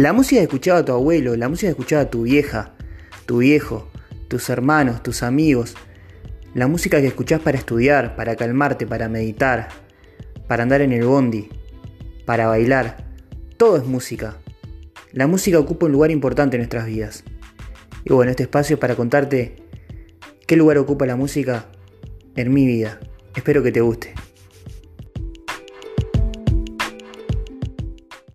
La música que escuchaba tu abuelo, la música que escuchaba tu vieja, tu viejo, tus hermanos, tus amigos, la música que escuchás para estudiar, para calmarte, para meditar, para andar en el bondi, para bailar, todo es música. La música ocupa un lugar importante en nuestras vidas. Y bueno, este espacio es para contarte qué lugar ocupa la música en mi vida. Espero que te guste.